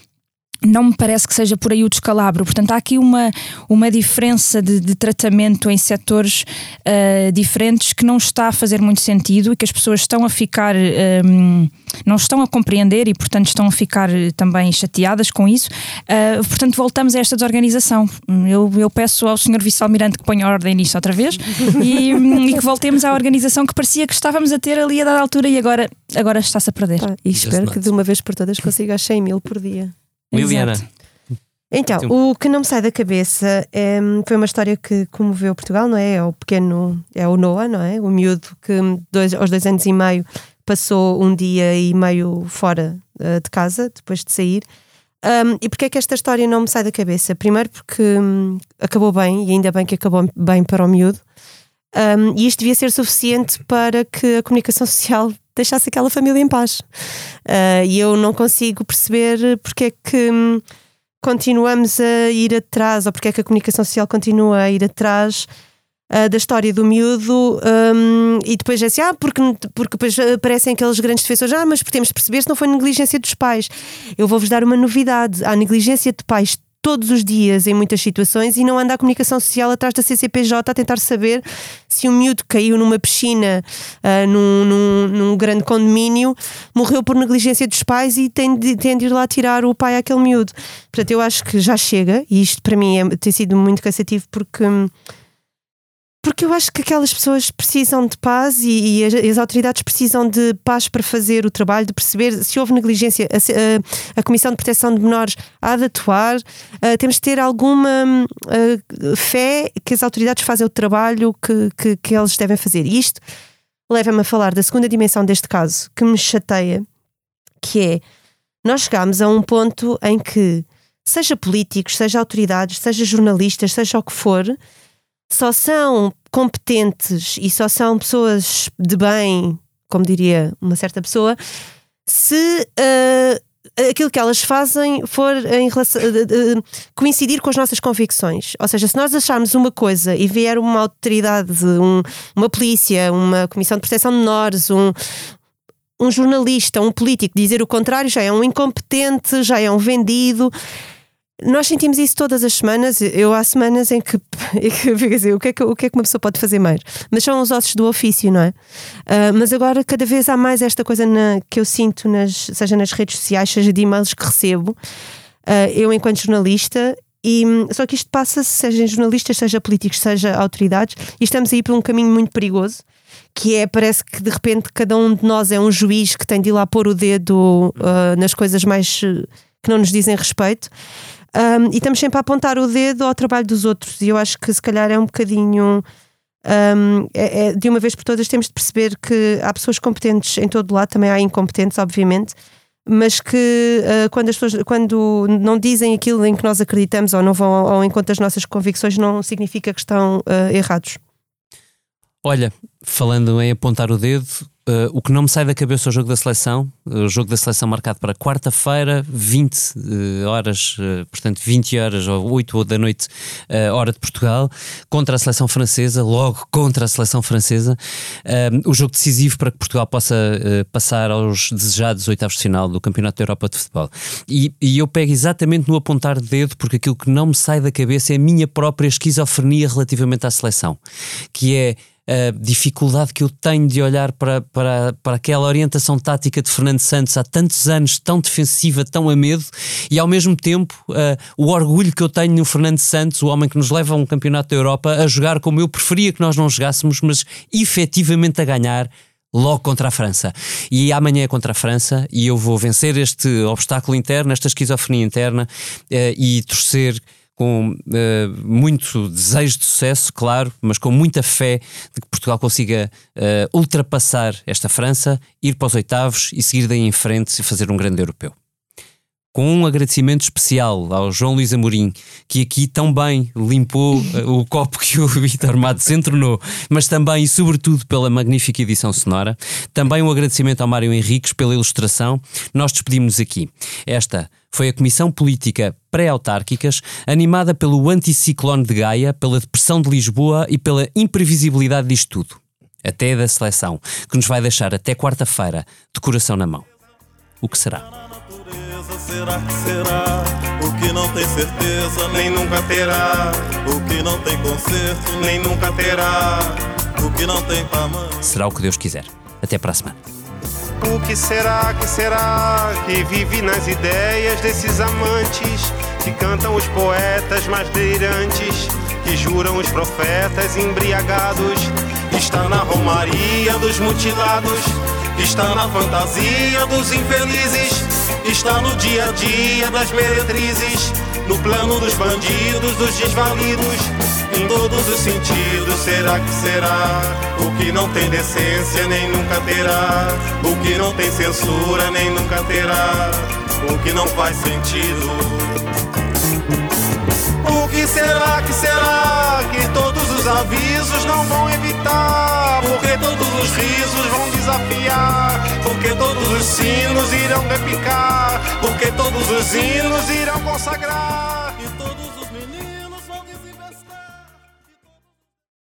S8: não me parece que seja por aí o descalabro. Portanto, há aqui uma, uma diferença de, de tratamento em setores uh, diferentes que não está a fazer muito sentido e que as pessoas estão a ficar, um, ehm, não estão a compreender e, portanto, estão a ficar também chateadas com isso. Uh, portanto, voltamos a esta desorganização. Eu, eu peço ao Sr. Vice-Almirante que ponha ordem nisso outra vez e, e, que voltemos à organização que parecia que estávamos a ter ali a dada altura e agora, agora está-se a perder.
S6: Ah, e espero que de uma vez por todas consiga 100 mil por dia.
S1: Liliana.
S6: Então, o que não me sai da cabeça é, foi uma história que comoveu Portugal, não é? É o pequeno, é o Noah, não é? O miúdo que dois, aos dois anos e meio passou um dia e meio fora uh, de casa, depois de sair. Um, e porquê é que esta história não me sai da cabeça? Primeiro porque um, acabou bem, e ainda bem que acabou bem para o miúdo. Um, e isto devia ser suficiente para que a comunicação (laughs) social deixasse aquela família em paz. Uh, e eu não consigo perceber porque é que hum, continuamos a ir atrás, ou porque é que a comunicação social continua a ir atrás uh, da história do miúdo um, e depois é assim, ah, porque, porque depois aparecem aqueles grandes defensores, ah, mas temos de perceber se não foi negligência dos pais. Eu vou-vos dar uma novidade: há negligência de pais todos os dias em muitas situações e não anda a comunicação social atrás da CCPJ a tentar saber se um miúdo caiu numa piscina uh, num, num, num, grande condomínio, morreu por negligência dos pais e tem de, tem de ir lá tirar o pai àquele miúdo. Portanto, eu acho que já chega e isto para mim é, tem sido muito cansativo porque. Porque eu acho que aquelas pessoas precisam de paz e, e as, as, autoridades precisam de paz para fazer o trabalho, de perceber se houve negligência. A, a, a Comissão de Proteção de Menores há de atuar. Uh, temos de ter alguma uh, fé que as autoridades fazem o trabalho que, que, que eles devem fazer. E isto leva-me a falar da segunda dimensão deste caso, que me chateia, que é nós chegámos a um ponto em que, seja políticos, seja autoridades, seja jornalistas, seja o que for, só são competentes e só são pessoas de bem, como diria uma certa pessoa, se uh, aquilo que elas fazem for em relação, uh, uh, coincidir com as nossas convicções. Ou seja, se nós acharmos uma coisa e vier uma autoridade, um, uma polícia, uma comissão de proteção de menores, um, um jornalista, um político dizer o contrário, já é um incompetente, já é um vendido. Nós sentimos isso todas as semanas. Eu há semanas em que, (laughs) que assim, o que, é que, o que é que uma pessoa pode fazer mais? Mas são os ossos do ofício, não é? Uh, mas agora cada vez há mais esta coisa na, que eu sinto, nas, seja nas redes sociais, seja de e-mails que recebo. Uh, eu, enquanto jornalista, e, só que isto passa-se, seja em jornalistas, seja políticos, seja autoridades, e estamos aí por um caminho muito perigoso, que é, parece que de repente cada um de nós é um juiz que tem de ir lá pôr o dedo uh, nas coisas mais que não nos dizem respeito. Um, e estamos sempre a apontar o dedo ao trabalho dos outros, e eu acho que se calhar é um bocadinho. Um, é, é, de uma vez por todas temos de perceber que há pessoas competentes em todo lado, também há incompetentes, obviamente, mas que uh, quando as pessoas quando não dizem aquilo em que nós acreditamos ou não vão ao, ao encontro das nossas convicções, não significa que estão uh, errados.
S1: Olha, falando em apontar o dedo, uh, o que não me sai da cabeça é o jogo da seleção, o jogo da seleção marcado para quarta-feira, 20 uh, horas, uh, portanto 20 horas ou 8 da noite, hora de Portugal, contra a seleção francesa, logo contra a seleção francesa. o jogo decisivo para que Portugal possa passar aos desejados oitavos de final do Campeonato da Europa de Futebol. E, e eu pego exatamente no apontar de dedo, porque aquilo que não me sai da cabeça é a minha própria esquizofrenia relativamente à seleção, que é a dificuldade que eu tenho de olhar para, para, para aquela orientação tática de Fernando Santos há tantos anos, tão defensiva, tão a medo, e ao mesmo tempo uh, o orgulho que eu tenho no Fernando Santos, o homem que nos leva a um campeonato da Europa, a jogar como eu preferia que nós não jogássemos, mas efetivamente a ganhar logo contra a França. E amanhã é contra a França e eu vou vencer este obstáculo interno, esta esquizofrenia interna uh, e torcer com uh, muito desejo de sucesso, claro, mas com muita fé de que Portugal consiga uh, ultrapassar esta França, ir para os oitavos e seguir daí em frente e fazer um grande europeu. Com um agradecimento especial ao João Luís Amorim, que aqui tão bem limpou uh, o copo que o (laughs) Vitor Matos entornou, mas também e sobretudo pela magnífica edição sonora. Também um agradecimento ao Mário Henriques pela ilustração. Nós despedimos-nos aqui. Esta foi a Comissão Política Pré-Autárquicas, animada pelo anticiclone de Gaia, pela depressão de Lisboa e pela imprevisibilidade disto tudo. Até da seleção, que nos vai deixar até quarta-feira de coração na mão. O que será?
S5: Será que será? O que não tem certeza nem nunca terá. O que não tem conserto nem nunca terá. O que não tem tamanho.
S1: Será o que Deus quiser. Até para a semana.
S5: O que será, que será que vive nas ideias desses amantes que cantam os poetas mais delirantes, que juram os profetas embriagados? Está na romaria dos mutilados, está na fantasia dos infelizes, está no dia a dia das meretrizes, no plano dos bandidos, dos desvalidos em todos os sentidos. Será que será? O que não tem decência nem nunca terá. O que não tem censura nem nunca terá. O que não faz sentido. O que será que será que todos os avisos não vão evitar? Porque todos os risos vão desafiar? Porque todos os sinos irão repicar? Porque todos os hinos irão consagrar?